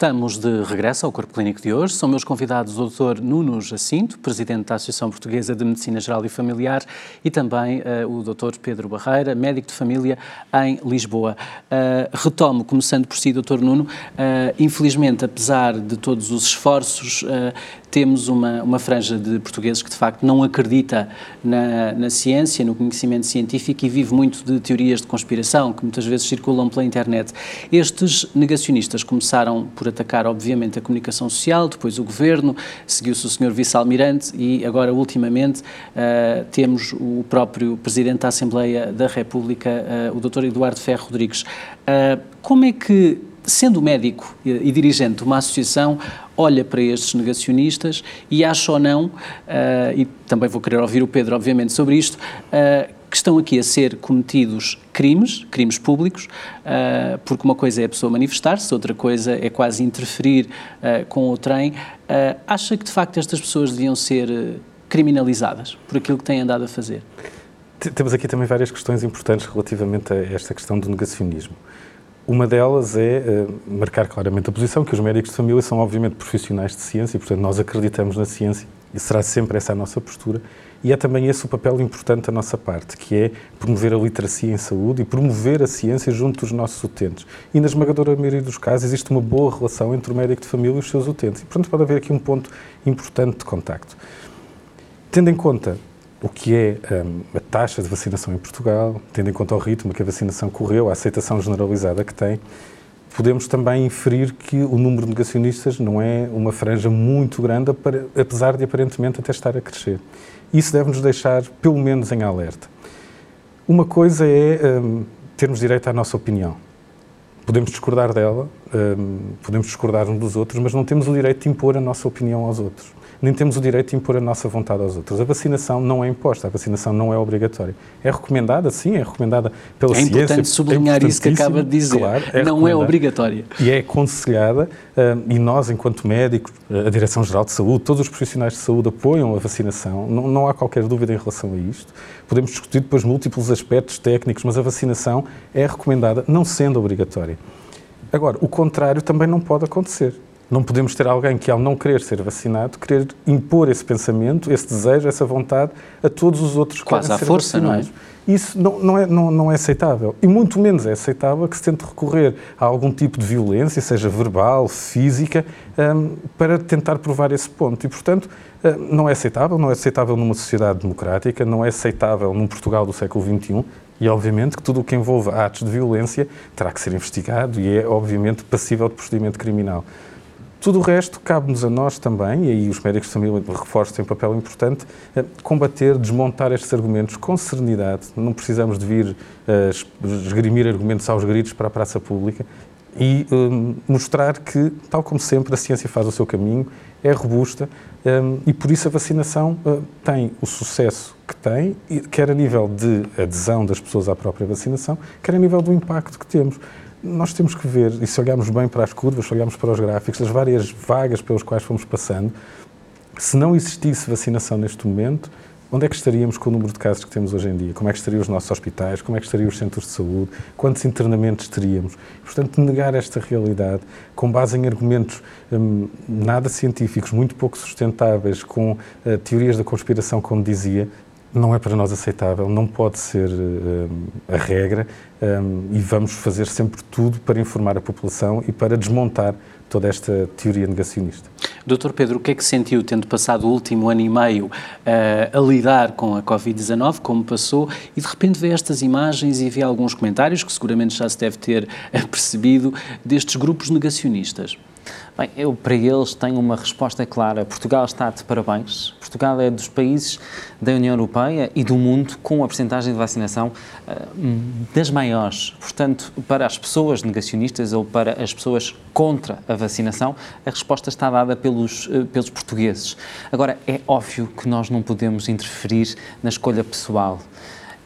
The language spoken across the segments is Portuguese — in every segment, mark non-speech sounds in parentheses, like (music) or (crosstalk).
Estamos de regresso ao Corpo Clínico de hoje. São meus convidados o Dr. Nuno Jacinto, Presidente da Associação Portuguesa de Medicina Geral e Familiar, e também uh, o Dr. Pedro Barreira, médico de família em Lisboa. Uh, retomo, começando por si, Dr. Nuno. Uh, infelizmente, apesar de todos os esforços temos uma, uma franja de portugueses que de facto não acredita na, na ciência, no conhecimento científico e vive muito de teorias de conspiração que muitas vezes circulam pela internet. Estes negacionistas começaram por atacar, obviamente, a comunicação social, depois o governo, seguiu-se o Sr. Vice-Almirante e agora, ultimamente, uh, temos o próprio Presidente da Assembleia da República, uh, o Dr. Eduardo Ferro Rodrigues. Uh, como é que sendo médico e dirigente de uma associação, olha para estes negacionistas e acha ou não, e também vou querer ouvir o Pedro, obviamente, sobre isto, que estão aqui a ser cometidos crimes, crimes públicos, uh, porque uma coisa é a pessoa manifestar-se, outra coisa é quase interferir com o trem. acha que, de facto, estas pessoas deviam ser criminalizadas por aquilo que têm andado a fazer? Temos aqui também várias questões importantes relativamente a esta questão do negacionismo. Uma delas é uh, marcar claramente a posição que os médicos de família são, obviamente, profissionais de ciência e, portanto, nós acreditamos na ciência e será sempre essa a nossa postura. E é também esse o papel importante da nossa parte, que é promover a literacia em saúde e promover a ciência junto dos nossos utentes. E, na esmagadora maioria dos casos, existe uma boa relação entre o médico de família e os seus utentes. E, portanto, pode haver aqui um ponto importante de contacto. Tendo em conta o que é um, a taxa de vacinação em Portugal, tendo em conta o ritmo que a vacinação correu, a aceitação generalizada que tem, podemos também inferir que o número de negacionistas não é uma franja muito grande, apesar de aparentemente até estar a crescer. Isso deve nos deixar, pelo menos, em alerta. Uma coisa é um, termos direito à nossa opinião. Podemos discordar dela, um, podemos discordar uns dos outros, mas não temos o direito de impor a nossa opinião aos outros nem temos o direito de impor a nossa vontade aos outros. A vacinação não é imposta, a vacinação não é obrigatória. É recomendada, sim, é recomendada pela é ciência. É importante sublinhar é isso que acaba de dizer. Claro, é não é obrigatória. E é aconselhada, uh, e nós, enquanto médicos, a Direção-Geral de Saúde, todos os profissionais de saúde apoiam a vacinação, não, não há qualquer dúvida em relação a isto. Podemos discutir depois múltiplos aspectos técnicos, mas a vacinação é recomendada, não sendo obrigatória. Agora, o contrário também não pode acontecer. Não podemos ter alguém que, ao não querer ser vacinado, querer impor esse pensamento, esse desejo, essa vontade a todos os outros que Quase à força, vacinados. não é? Isso não, não, é, não, não é aceitável. E muito menos é aceitável que se tente recorrer a algum tipo de violência, seja verbal, física, um, para tentar provar esse ponto. E, portanto, um, não é aceitável, não é aceitável numa sociedade democrática, não é aceitável num Portugal do século XXI, e, obviamente, que tudo o que envolva atos de violência terá que ser investigado e é, obviamente, passível de procedimento criminal. Tudo o resto cabe-nos a nós também, e aí os médicos de família reforçam têm um papel importante, eh, combater, desmontar estes argumentos com serenidade. Não precisamos de vir uh, esgrimir argumentos aos gritos para a praça pública e um, mostrar que, tal como sempre, a ciência faz o seu caminho, é robusta um, e por isso a vacinação uh, tem o sucesso que tem, quer a nível de adesão das pessoas à própria vacinação, quer a nível do impacto que temos nós temos que ver, e se olharmos bem para as curvas, se olharmos para os gráficos, as várias vagas pelas quais fomos passando, se não existisse vacinação neste momento, onde é que estaríamos com o número de casos que temos hoje em dia? Como é que estariam os nossos hospitais? Como é que estariam os centros de saúde? Quantos internamentos teríamos? Portanto, negar esta realidade com base em argumentos hum, nada científicos, muito pouco sustentáveis, com uh, teorias da conspiração, como dizia, não é para nós aceitável, não pode ser uh, a regra um, e vamos fazer sempre tudo para informar a população e para desmontar toda esta teoria negacionista. Doutor Pedro, o que é que sentiu tendo passado o último ano e meio uh, a lidar com a Covid-19, como passou, e de repente vê estas imagens e vê alguns comentários que seguramente já se deve ter percebido destes grupos negacionistas? Bem, eu para eles tenho uma resposta clara. Portugal está de parabéns. Portugal é dos países da União Europeia e do mundo com a percentagem de vacinação uh, das maiores. Portanto, para as pessoas negacionistas ou para as pessoas contra a vacinação, a resposta está dada pelos, uh, pelos portugueses. Agora, é óbvio que nós não podemos interferir na escolha pessoal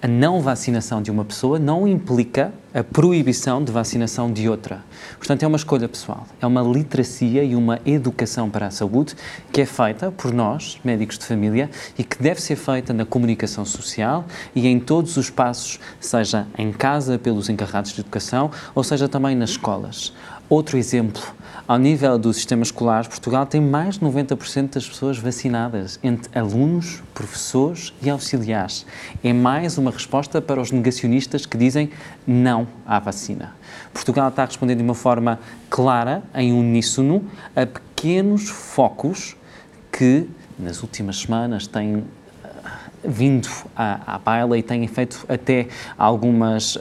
a não vacinação de uma pessoa não implica a proibição de vacinação de outra. Portanto, é uma escolha pessoal, é uma literacia e uma educação para a saúde que é feita por nós, médicos de família, e que deve ser feita na comunicação social e em todos os passos, seja em casa pelos encarregados de educação ou seja também nas escolas. Outro exemplo, ao nível do sistema escolar, Portugal tem mais de 90% das pessoas vacinadas, entre alunos, professores e auxiliares. É mais uma resposta para os negacionistas que dizem não à vacina. Portugal está respondendo de uma forma clara, em uníssono, a pequenos focos que, nas últimas semanas, têm vindo à, à baila e têm feito até algumas uh,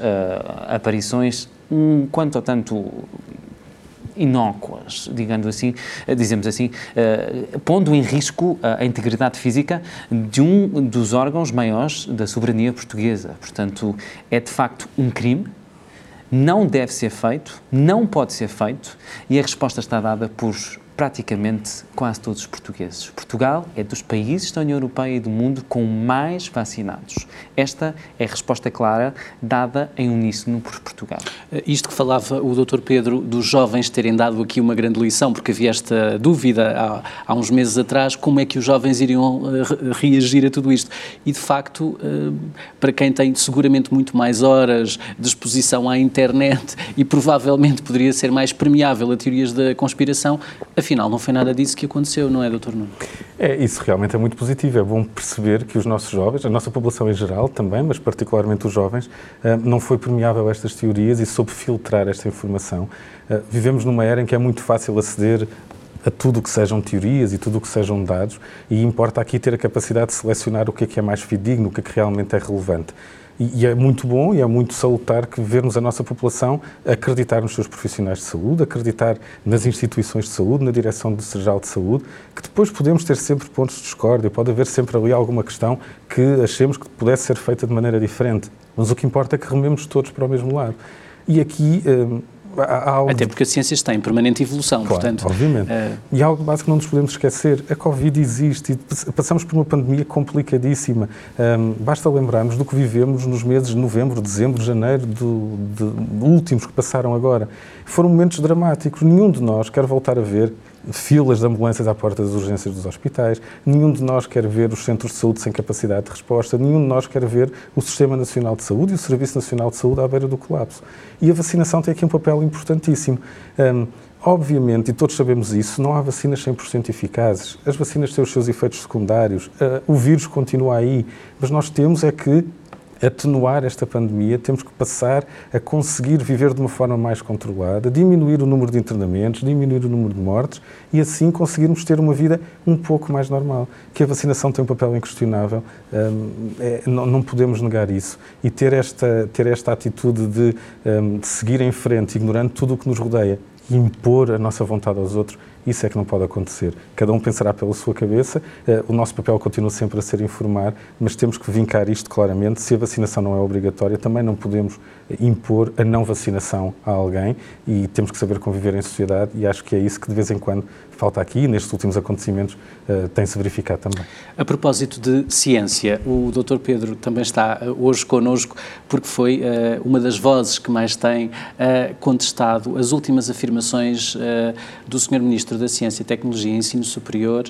aparições um quanto a tanto inócuas, digamos assim, dizemos assim, uh, pondo em risco a integridade física de um dos órgãos maiores da soberania portuguesa. Portanto, é de facto um crime, não deve ser feito, não pode ser feito, e a resposta está dada por praticamente quase todos os portugueses. Portugal é dos países da União Europeia e do mundo com mais vacinados. Esta é a resposta clara dada em uníssono por Portugal. Eh, isto que falava o Dr. Pedro dos jovens terem dado aqui uma grande lição, porque havia esta dúvida há, há uns meses atrás como é que os jovens iriam uh, reagir a tudo isto. E de facto, uh, para quem tem seguramente muito mais horas de exposição à internet (laughs) e provavelmente poderia ser mais permeável a teorias da conspiração, afinal não foi nada disso que aconteceu, não é, Dr. Nuno? É, isso realmente é muito positivo. É bom perceber que os nossos jovens, a nossa população em geral também, mas particularmente os jovens, eh, não foi permeável a estas teorias e soube filtrar esta informação. Eh, vivemos numa era em que é muito fácil aceder a tudo o que sejam teorias e tudo o que sejam dados e importa aqui ter a capacidade de selecionar o que é que é mais fidedigno, o que é que realmente é relevante. E, é muito bom e é muito salutar que vermos a nossa população acreditar nos seus profissionais de saúde, acreditar nas instituições de saúde, na direção-geral de saúde, que depois podemos ter sempre pontos de discórdia, pode haver sempre ali alguma questão que achemos que pudesse ser feita de maneira diferente. Mas o que importa é que rememos todos para o mesmo lado. E aqui hum, algo... Até porque a ciência está em permanente evolução, claro, portanto... obviamente. Uh... E algo básico que não nos podemos esquecer. A Covid existe e passamos por uma pandemia complicadíssima. Um, basta lembrarmos do que vivemos nos meses de novembro, dezembro, janeiro, do, de últimos que passaram agora. Foram momentos dramáticos. Nenhum de nós quer voltar a ver filas de ambulâncias à porta das urgências dos hospitais, nenhum de nós quer ver os centros de saúde sem capacidade de resposta, nenhum de nós quer ver o Sistema Nacional de Saúde e o Serviço Nacional de Saúde à beira do colapso. E a vacinação tem aqui um papel importantíssimo. Um, Obviamente, e todos sabemos isso, não há vacinas 100% eficazes. As vacinas têm os seus efeitos secundários, uh, o vírus continua aí, mas nós temos é que atenuar esta pandemia, temos que passar a conseguir viver de uma forma mais controlada, diminuir o número de internamentos, diminuir o número de mortes e assim conseguirmos ter uma vida um pouco mais normal. Que a vacinação tem um papel inquestionável, hum, é, não, não, podemos negar isso. E ter esta, ter esta atitude de, hum, de seguir em frente, ignorando tudo o que nos rodeia, impor a nossa vontade aos outros, isso é que não pode acontecer. Cada um pensará pela sua cabeça, eh, o nosso papel continua sempre a ser informar, mas temos que vincar isto claramente. Se a vacinação não é obrigatória, também não podemos impor a não vacinação a alguém e temos que saber conviver em sociedade e acho que é isso que de vez em quando falta aqui e nestes últimos acontecimentos uh, tem-se verificado também. A propósito de ciência, o Dr. Pedro também está eh, hoje connosco porque foi uh, uma das vozes que mais tem uh, contestado as últimas afirmações do Sr. Ministro da Ciência, Tecnologia e Ensino Superior.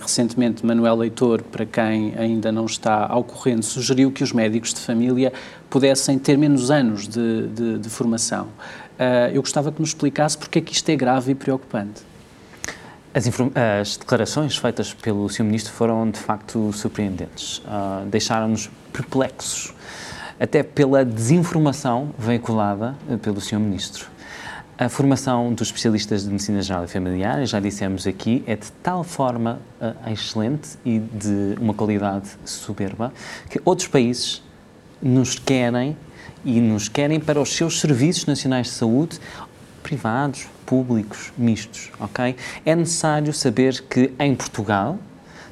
recentemente, Manuel Leitor, para quem ainda não está ao corrente, sugeriu que os médicos de família pudessem ter menos anos de, de, de formação. eu gostava que nos explicasse porque é que isto é grave e preocupante. As, as, declarações feitas pelo Sr. Ministro foram de facto surpreendentes. Uh, Deixaram-nos perplexos, até pela desinformação veiculada eh, pelo Sr. Ministro. A formação dos especialistas de medicina geral e familiar, já dissemos aqui, é de tal forma uh, excelente e de uma qualidade soberba que outros países nos querem e nos querem para os seus serviços nacionais de saúde privados, públicos, mistos, ok? É necessário saber que em Portugal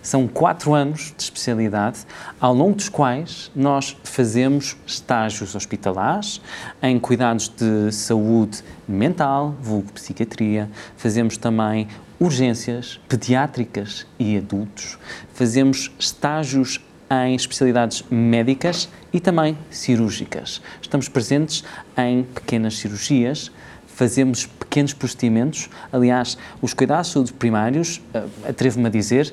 são quatro anos de especialidade, ao longo dos quais nós fazemos estágios hospitalares em cuidados de saúde mental, vulgo psiquiatria, fazemos também urgências pediátricas e adultos, fazemos estágios em especialidades médicas e também cirúrgicas. Estamos presentes em pequenas cirurgias, fazemos pequenos procedimentos. Aliás, os cuidados de saúde primários, uh, atrevo-me a dizer,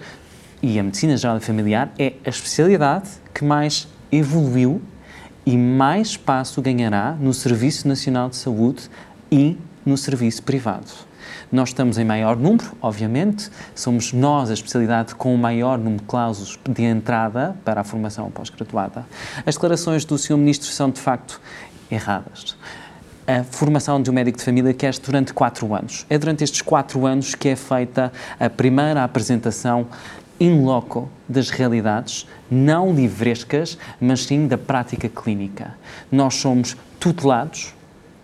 e a medicina geral e familiar é a especialidade que mais evoluiu e mais espaço ganhará no Serviço Nacional de Saúde e no serviço privado. Nós estamos em maior número, obviamente, somos nós a especialidade com o maior número de cláusulas de entrada para a formação pós-graduada. As declarações do Sr. Ministro são, de facto, erradas. A formação de um médico de família quer durante quatro anos. É durante estes quatro anos que é feita a primeira apresentação in loco das realidades, não livrescas, mas sim da prática clínica. Nós somos tutelados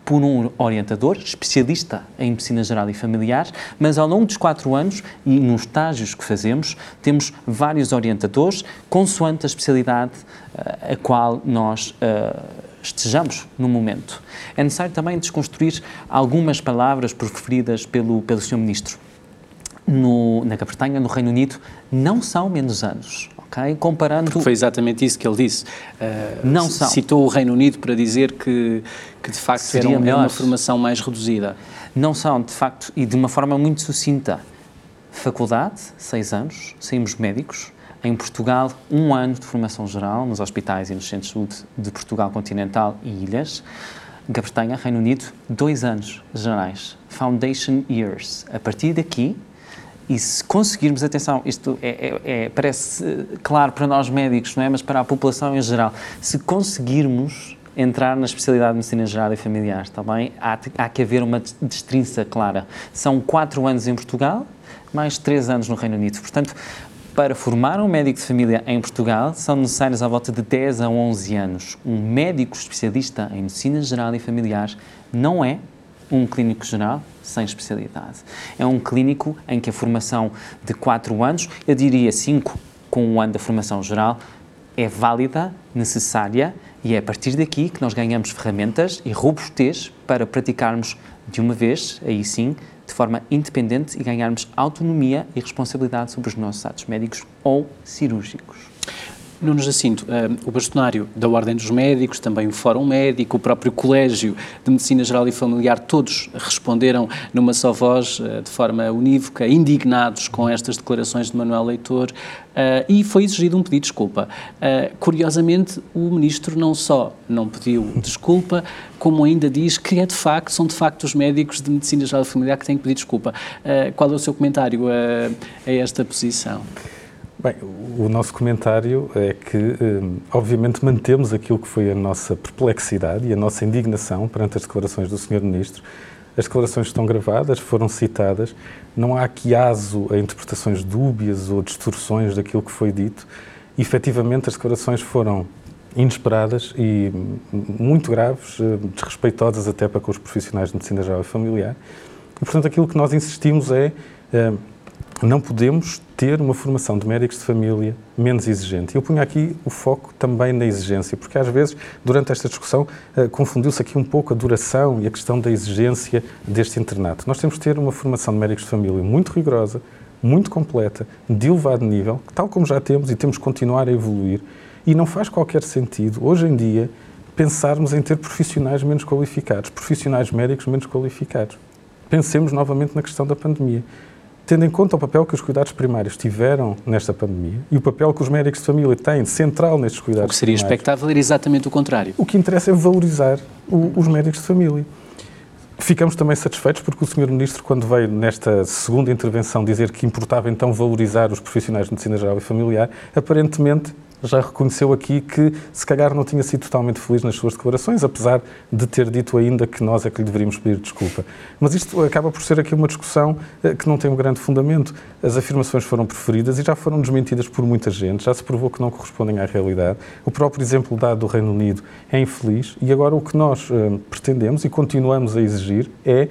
por um orientador, especialista em medicina geral e familiar, mas ao longo dos quatro anos e nos estágios que fazemos, temos vários orientadores, consoante a especialidade uh, a qual nós uh, estejamos no momento. É necessário também desconstruir algumas palavras preferidas pelo, pelo Sr. Ministro. No, na Grã-Bretanha, no Reino Unido, não são menos anos. Okay? Comparando. Porque foi exatamente isso que ele disse. Uh, não são. Citou o Reino Unido para dizer que, que de facto Seria era, uma formação mais reduzida. Não são, de facto, e de uma forma muito sucinta. Faculdade, seis anos, saímos médicos. Em Portugal, um ano de formação geral nos hospitais e nos centros de saúde de Portugal continental e ilhas. Grã-Bretanha, Reino Unido, dois anos gerais. Foundation Years. A partir daqui, e se conseguirmos, atenção, isto é, é, é, parece eh, claro para nós médicos, não é? Mas para a população em geral, se conseguirmos entrar na especialidade de medicina geral e familiar, está bem? Há, há que haver uma destrinça clara. São quatro anos em Portugal, mais três anos no Reino Unido. Portanto, para formar um médico de família em Portugal, são necessários à volta de 10 a 11 anos. Um médico especialista em medicina geral e familiar não é um clínico geral sem especialidade. É um clínico em que a formação de 4 anos, eu diria 5 com um ano da formação geral, é válida, necessária e é a partir daqui que nós ganhamos ferramentas e robustez para praticarmos de uma vez, aí sim, de forma independente e ganharmos autonomia e responsabilidade sobre os nossos atos médicos ou cirúrgicos. Nuno Jacinto, uh, o bastonário da Ordem dos Médicos, também o Fórum Médico, o próprio Colégio de Medicina Geral e Familiar, todos responderam numa só voz, uh, de forma unívoca, indignados com estas declarações de Manuel Leitor uh, e foi exigido um pedido de desculpa. curiosamente, o Ministro não só não pediu desculpa, como ainda diz que é de facto, são de facto os médicos de Medicina Geral e Familiar que têm que pedir desculpa. qual é o seu comentário a esta posição? Bem, o nosso comentário é que, hum, obviamente, mantemos aquilo que foi a nossa perplexidade e a nossa indignação perante as declarações do Sr. Ministro. As declarações estão gravadas, foram citadas, não há aqui aso a interpretações dúbias ou distorções daquilo que foi dito. E, efetivamente, as declarações foram inesperadas e muito graves, hum, desrespeitosas até para com os profissionais de medicina geral e familiar. E, portanto, aquilo que nós insistimos é hum, não podemos ter uma formação de médicos de família menos exigente. Eu punho aqui o foco também na exigência, porque às vezes, durante esta discussão, uh, confundiu-se aqui um pouco a duração e a questão da exigência deste internato. Nós temos que ter uma formação de médicos de família muito rigorosa, muito completa, de elevado nível, tal como já temos e temos que continuar a evoluir. E não faz qualquer sentido, hoje em dia, pensarmos em ter profissionais menos qualificados, profissionais médicos menos qualificados. Pensemos novamente na questão da pandemia tendo em conta o papel que os cuidados primários tiveram nesta pandemia e o papel que os médicos de família têm central nestes cuidados O que seria primários, expectável era exatamente o contrário. O que interessa é valorizar o, os médicos de família. Ficamos também satisfeitos porque o Sr. Ministro, quando veio nesta segunda intervenção dizer que importava então valorizar os profissionais de medicina geral e familiar, aparentemente já reconheceu aqui que se calhar não tinha sido totalmente feliz nas suas declarações, apesar de ter dito ainda que nós é que lhe deveríamos pedir desculpa. Mas isto acaba por ser aqui uma discussão eh, que não tem um grande fundamento. As afirmações foram preferidas e já foram desmentidas por muita gente, já se provou que não correspondem à realidade. O próprio exemplo dado do Reino Unido é infeliz e agora o que nós uh, pretendemos e continuamos a exigir é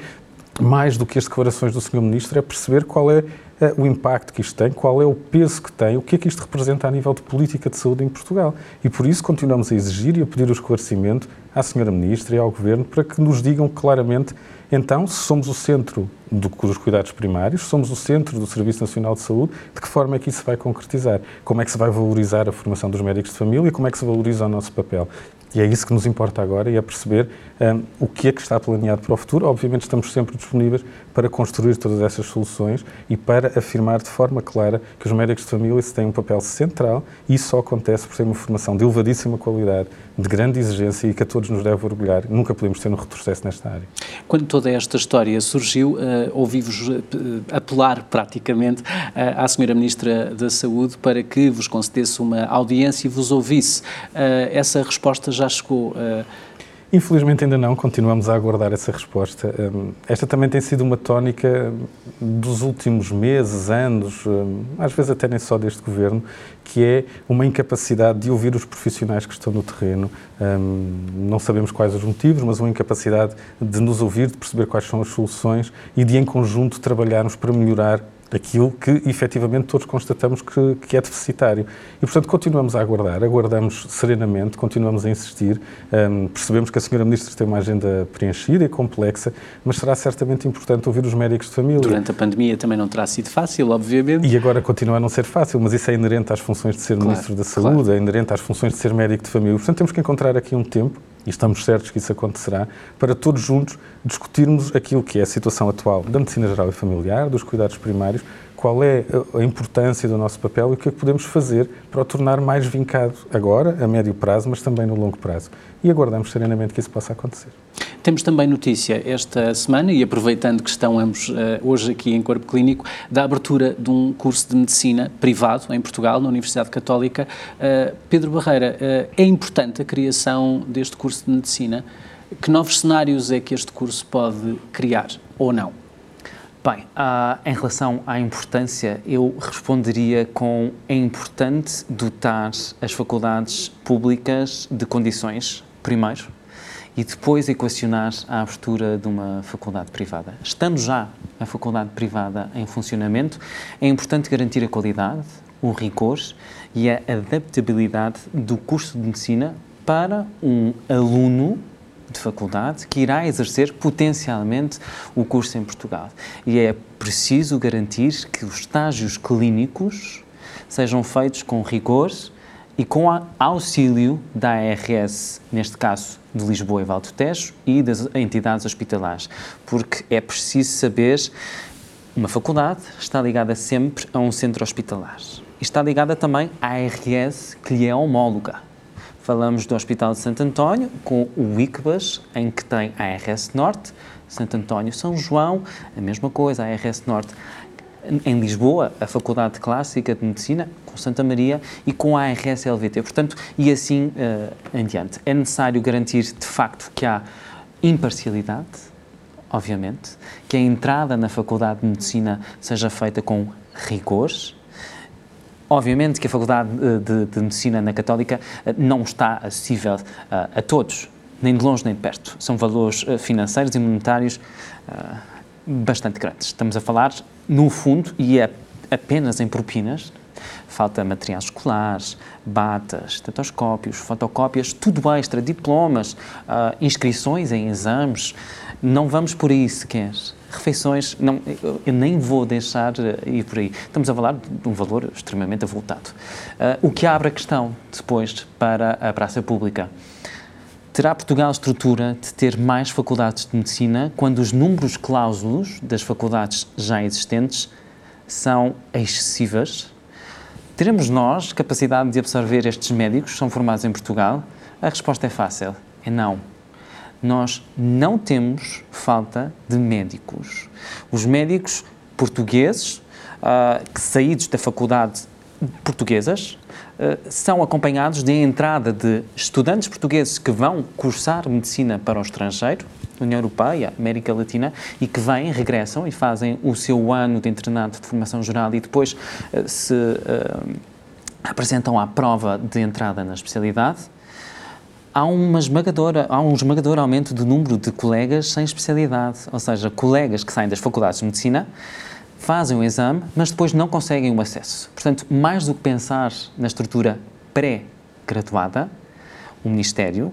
mais do que as declarações do Sr. Ministro, é perceber qual é eh, o impacto que isto tem, qual é o peso que tem, o que é que isto representa a nível de política de saúde em Portugal. E por isso continuamos a exigir e a pedir o esclarecimento à Senhora Ministra e ao Governo para que nos digam claramente, então, se somos o centro do, dos cuidados primários, somos o centro do Serviço Nacional de Saúde, de que forma é que isso vai concretizar? Como é que se vai valorizar a formação dos médicos de família? Como é que se valoriza o nosso papel? E é isso que nos importa agora e é perceber um, o que é que está planeado para o futuro. Obviamente estamos sempre disponíveis para construir todas essas soluções e para afirmar de forma clara que os médicos de família têm um papel central e isso só acontece por ter uma formação de elevadíssima qualidade, de grande exigência e que a todos nos deve orgulhar. Nunca podemos ter um retrocesso nesta área. Quando toda esta história surgiu, uh, ouvi-vos uh, apelar praticamente uh, à Senhora Ministra da Saúde para que vos concedesse uma audiência e vos ouvisse. essa resposta já chegou Infelizmente ainda não, continuamos a aguardar essa resposta. Hum, esta também tem sido uma tónica dos últimos meses, anos, hum, às vezes até nem só deste governo, que é uma incapacidade de ouvir os profissionais que estão no terreno. Hum, não sabemos quais os motivos, mas uma incapacidade de nos ouvir, de perceber quais são as soluções e de, em conjunto, trabalharmos para melhorar aquilo que efetivamente todos constatamos que, que, é deficitário. E, portanto, continuamos a aguardar, aguardamos serenamente, continuamos a insistir. Um, percebemos que a Senhora Ministra tem uma agenda preenchida e complexa, mas será certamente importante ouvir os médicos de família. Durante a pandemia também não terá sido fácil, obviamente. E agora continua a não ser fácil, mas isso é inerente às funções de ser claro, Ministro da Saúde, claro. é inerente às funções de ser médico de família. Portanto, temos que encontrar aqui um tempo e estamos certos que isso acontecerá, para todos juntos discutirmos aquilo que é a situação atual da medicina geral e familiar, dos cuidados primários, qual é a importância do nosso papel e o que é que podemos fazer para o tornar mais vincado agora, a médio prazo, mas também no longo prazo. E aguardamos serenamente que isso possa acontecer. Temos também notícia esta semana, e aproveitando que estão ambos uh, hoje aqui em Corpo Clínico, da abertura de um curso de medicina privado em Portugal, na Universidade Católica. Uh, Pedro Barreira, uh, é importante a criação deste curso de medicina? Que novos cenários é que este curso pode criar ou não? Bem, em relação à importância, eu responderia com é importante dotar as faculdades públicas de condições, primeiro, e depois equacionar a abertura de uma faculdade privada. Estando já a faculdade privada em funcionamento, é importante garantir a qualidade, o rigor e a adaptabilidade do curso de medicina para um aluno de faculdade que irá exercer potencialmente o curso em Portugal. E é preciso garantir que os estágios clínicos sejam feitos com rigor e com auxílio da ARS, neste caso de Lisboa e Valdo Tejo, e das entidades hospitalares, porque é preciso saber, uma faculdade está ligada sempre a um centro hospitalar. E está ligada também à ARS, que lhe é homóloga. Falamos do Hospital de Santo António, com o ICBAS, em que tem a ARS Norte, Santo António São João, a mesma coisa, a ARS Norte em Lisboa, a Faculdade Clássica de Medicina, com Santa Maria e com a ARS-LVT. Portanto, e assim uh, em diante. É necessário garantir, de facto, que há imparcialidade, obviamente, que a entrada na Faculdade de Medicina seja feita com rigores. Obviamente que a Faculdade eh, de, de Medicina na Católica eh, não está acessível uh, a todos, nem de longe nem de perto. São valores financeiros e monetários uh, bastante grandes. Estamos a falar no fundo, e é apenas em propinas, falta materiais escolares, batas, estetoscópios, fotocópias, tudo extra, diplomas, uh, inscrições em exames. Não vamos por aí sequer. Refeições, não, eu nem vou deixar ir por aí. Estamos a falar de um valor extremamente avultado. Uh, o que abre a questão depois para a praça pública. Terá Portugal estrutura de ter mais faculdades de medicina quando os números cláusulos das faculdades já existentes são excessivas? Teremos nós capacidade de absorver estes médicos que são formados em Portugal? A resposta é fácil: é não. Nós não temos falta de médicos. Os médicos portugueses, uh, saídos da faculdade portuguesas, eh, são acompanhados de entrada de estudantes portugueses que vão cursar medicina para o estrangeiro, União Europeia, América Latina, e que vêm, regressam e fazem o seu ano de internato de formação geral e depois uh, se uh, apresentam à prova de entrada na especialidade. Há, uma esmagadora, há um esmagador aumento do número de colegas sem especialidade, ou seja, colegas que saem das faculdades de medicina fazem o exame, mas depois não conseguem o acesso. Portanto, mais do que pensar na estrutura pré-graduada, o Ministério,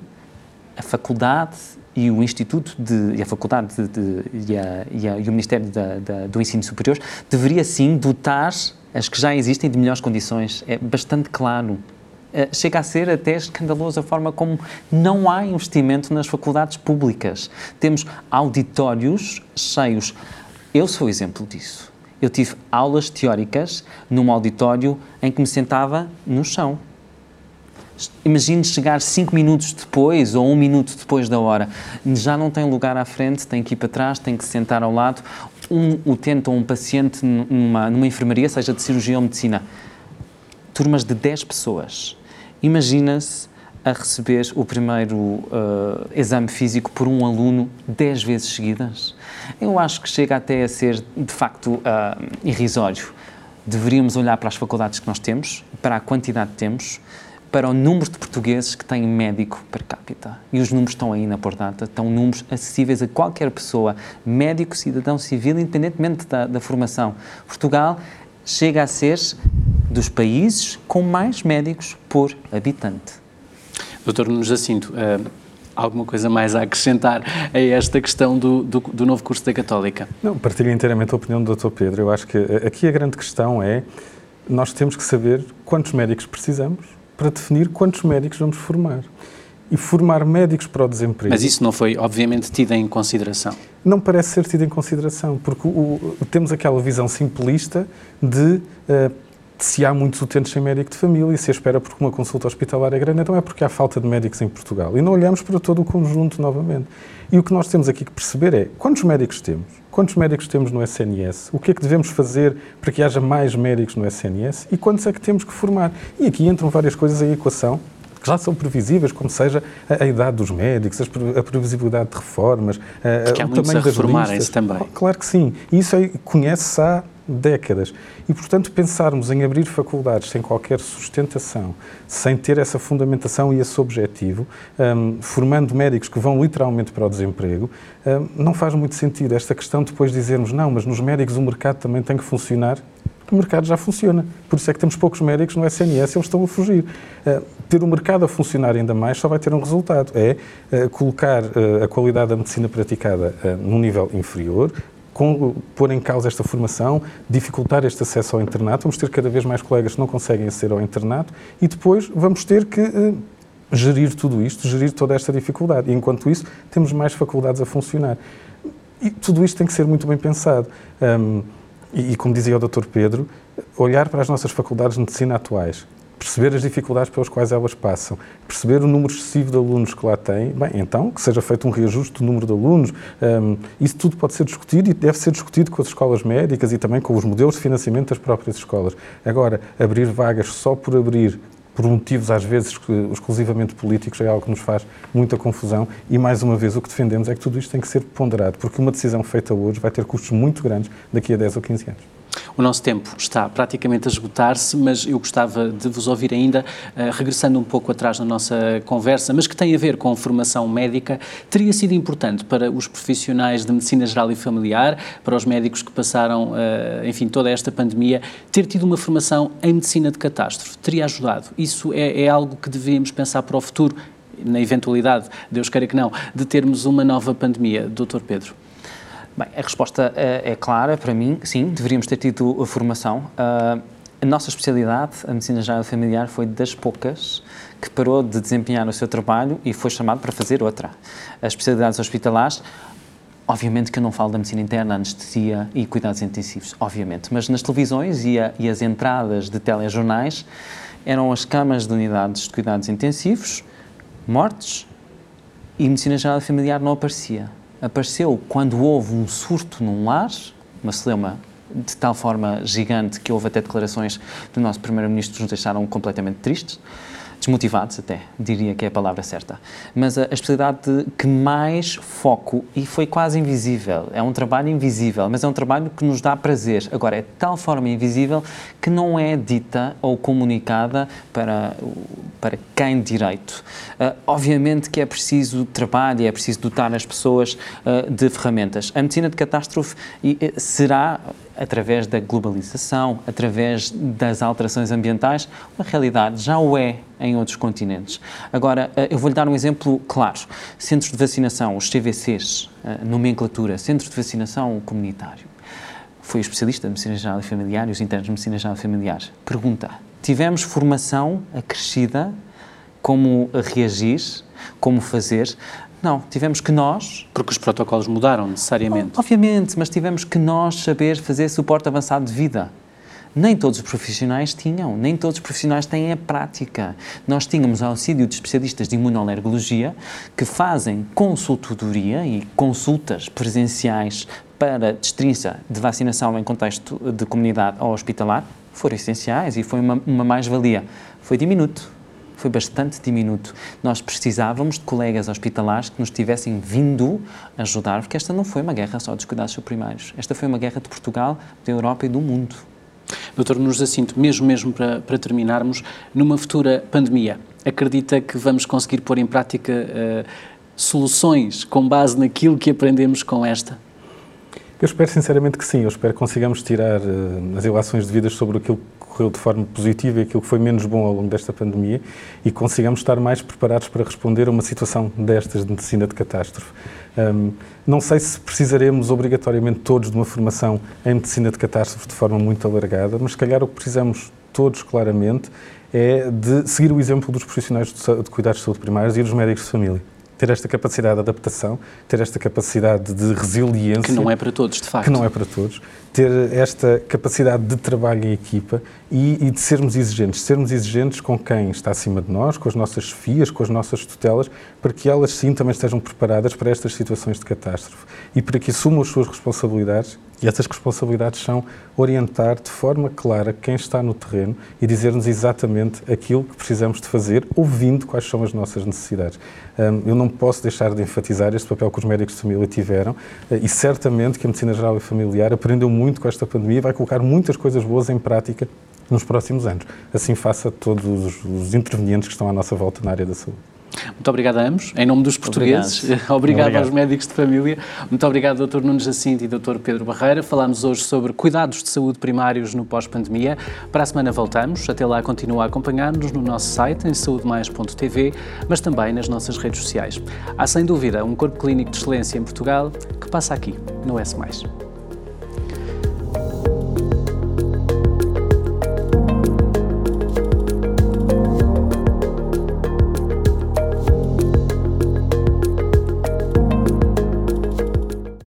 a faculdade e o Instituto de, e a faculdade de, de, e, a, e, a, e, o Ministério da, da, do Ensino Superior deveria sim dotar as que já existem de melhores condições. É bastante claro. Eh, chega a ser até escandaloso a forma como não há investimento nas faculdades públicas. Temos auditórios cheios Eu sou exemplo disso. Eu tive aulas teóricas num auditório em que me sentava no chão. Imagine chegar cinco minutos depois ou um minuto depois da hora. Já não tem lugar à frente, tem que ir para trás, tem que se sentar ao lado. Um utente ou um paciente numa, numa enfermaria, seja de cirurgia ou medicina, turmas de 10 pessoas. Imagina-se a receber o primeiro uh, exame físico por um aluno 10 vezes seguidas. Eu acho que chega até a ser, de facto, uh, irrisório. Deveríamos olhar para as faculdades que nós temos, para a quantidade que temos, para o número de portugueses que têm médico per capita. E os números estão aí na portada, estão números acessíveis a qualquer pessoa, médico, cidadão civil, independentemente da, da formação. Portugal chega a ser dos países com mais médicos por habitante. Doutor Nuno Jacinto, uh, alguma coisa mais a acrescentar a esta questão do, do, do, novo curso da Católica? Não, partilho inteiramente a opinião do Dr. Pedro. Eu acho que aqui a grande questão é nós temos que saber quantos médicos precisamos para definir quantos médicos vamos formar. E formar médicos para o desemprego. Mas isso não foi, obviamente, tido em consideração? Não parece ser tido em consideração, porque o, temos aquela visão simplista de uh, se há muitos utentes sem médico de família se espera porque uma consulta hospitalar é grande, então é porque há falta de médicos em Portugal. E não olhamos para todo o conjunto novamente. E o que nós temos aqui que perceber é quantos médicos temos? Quantos médicos temos no SNS? O que é que devemos fazer para que haja mais médicos no SNS? E quantos é que temos que formar? E aqui entram várias coisas em equação que já são previsíveis, como seja a, a idade dos médicos, a previsibilidade de reformas, a, o tamanho das listas. também. Claro que sim. E isso conhece-se há décadas. E, portanto, pensarmos em abrir faculdades sem qualquer sustentação, sem ter essa fundamentação e esse objetivo, um, formando médicos que vão literalmente para o desemprego, um, não faz muito sentido. Esta questão depois dizermos, não, mas nos médicos o mercado também tem que funcionar. O mercado já funciona. Por isso é que temos poucos médicos no SNS, eles estão a fugir. Uh, ter o mercado a funcionar ainda mais só vai ter um resultado: é uh, colocar uh, a qualidade da medicina praticada num nível inferior, com, pôr em causa esta formação, dificultar este acesso ao internato. Vamos ter cada vez mais colegas que não conseguem aceder ao internato e depois vamos ter que eh, gerir tudo isto, gerir toda esta dificuldade. E enquanto isso, temos mais faculdades a funcionar. E tudo isto tem que ser muito bem pensado. Um, e, e, como dizia o Dr. Pedro, olhar para as nossas faculdades de medicina atuais, perceber as dificuldades pelas quais elas passam, perceber o número excessivo de alunos que lá têm, bem, então que seja feito um reajuste do número de alunos. Um, isso tudo pode ser discutido e deve ser discutido com as escolas médicas e também com os modelos de financiamento das próprias escolas. Agora, abrir vagas só por abrir por motivos às vezes exclusivamente políticos, é algo que nos faz muita confusão e, mais uma vez, o que defendemos é que tudo isto tem que ser ponderado, porque uma decisão feita hoje vai ter custos muito grandes daqui a 10 ou 15 anos. O nosso tempo está praticamente a esgotar-se, mas eu gostava de vos ouvir ainda, uh, regressando um pouco atrás na nossa conversa, mas que tem a ver com formação médica, teria sido importante para os profissionais de medicina geral e familiar, para os médicos que passaram, uh, enfim, toda esta pandemia, ter tido uma formação em medicina de catástrofe. Teria ajudado. Isso é, é algo que devíamos pensar para o futuro, na eventualidade, Deus queira que não, de termos uma nova pandemia. Doutor Pedro. Bem, a resposta é, é, clara para mim, sim, deveríamos ter tido a formação. Uh, a nossa especialidade, a medicina geral familiar, foi das poucas que parou de desempenhar o seu trabalho e foi chamado para fazer outra. As especialidades hospitalares, obviamente que eu não falo da medicina interna, anestesia e cuidados intensivos, obviamente, mas nas televisões e, a, e as entradas de telejornais eram as camas de unidades de cuidados intensivos, mortes e medicina geral familiar não aparecia apareceu quando houve um surto num lar, uma celeuma de tal forma gigante que houve até declarações do nosso Primeiro-Ministro que nos deixaram completamente tristes desmotivados até, diria que é a palavra certa. Mas a, a especialidade que mais foco, e foi quase invisível, é um trabalho invisível, mas é um trabalho que nos dá prazer. Agora, é de tal forma invisível que não é dita ou comunicada para, para quem direito. Uh, obviamente que é preciso trabalho, é preciso dotar as pessoas uh, de ferramentas. A medicina de catástrofe será através da globalização, através das alterações ambientais, uma realidade já o é em outros continentes. Agora, eh, eu vou-lhe dar um exemplo claro. Centros de vacinação, os CVCs, eh, nomenclatura, Centros de Vacinação Comunitário. Foi especialista de Medicina Geral e Familiar e os internos de Medicina Geral e Familiar. Pergunta, tivemos formação acrescida como reagir, como fazer. Não, tivemos que nós. Porque os protocolos mudaram necessariamente. Obviamente, mas tivemos que nós saber fazer suporte avançado de vida. Nem todos os profissionais tinham, nem todos os profissionais têm a prática. Nós tínhamos auxílio de especialistas de imunoalergologia que fazem consultoria e consultas presenciais para destrinça de vacinação em contexto de comunidade ou hospitalar, foram essenciais e foi uma, uma mais-valia. Foi diminuto, foi bastante diminuto. Nós precisávamos de colegas hospitalares que nos tivessem vindo ajudar, porque esta não foi uma guerra só dos cuidados primários. Esta foi uma guerra de Portugal, da Europa e do mundo. Doutor Nunes Jacinto, mesmo, mesmo para, para terminarmos, numa futura pandemia, acredita que vamos conseguir pôr em prática uh, soluções com base naquilo que aprendemos com esta? Eu espero sinceramente que sim. Eu espero que consigamos tirar uh, as ilações devidas sobre aquilo que correu de forma positiva e aquilo que foi menos bom ao longo desta pandemia e consigamos estar mais preparados para responder a uma situação destas de medicina de catástrofe. Um, não sei se precisaremos obrigatoriamente todos de uma formação em medicina de catástrofe de forma muito alargada, mas se calhar o que precisamos todos claramente é de seguir o exemplo dos profissionais de cuidados de saúde primários e dos médicos de família ter esta capacidade de adaptação, ter esta capacidade de resiliência. Que não é para todos, de facto. Que não é para todos. Ter esta capacidade de trabalho em equipa e, e de sermos exigentes. Sermos exigentes com quem está acima de nós, com as nossas filhas, com as nossas tutelas, para que elas sim também estejam preparadas para estas situações de catástrofe e para que assumam as suas responsabilidades e essas responsabilidades são orientar de forma clara quem está no terreno e dizer-nos exatamente aquilo que precisamos de fazer, ouvindo quais são as nossas necessidades. Eu não posso deixar de enfatizar este papel que os médicos de família tiveram eh, e certamente que a Medicina Geral e Familiar aprendeu muito com esta pandemia e vai colocar muitas coisas boas em prática nos próximos anos. Assim faça todos os intervenientes que estão à nossa volta na área da saúde. Muito obrigado a ambos, em nome dos portugueses. Obrigado, obrigado, (laughs) obrigado. aos médicos de família. Muito obrigado, Dr. Nunes Jacinto e Dr. Pedro Barreira. Falámos hoje sobre cuidados de saúde primários no pós-pandemia. Para a semana voltamos. Até lá, continua a acompanhar-nos no nosso site, em saudemais.tv, mas também nas nossas redes sociais. Há, sem dúvida, um corpo clínico de excelência em Portugal que passa aqui, no S+.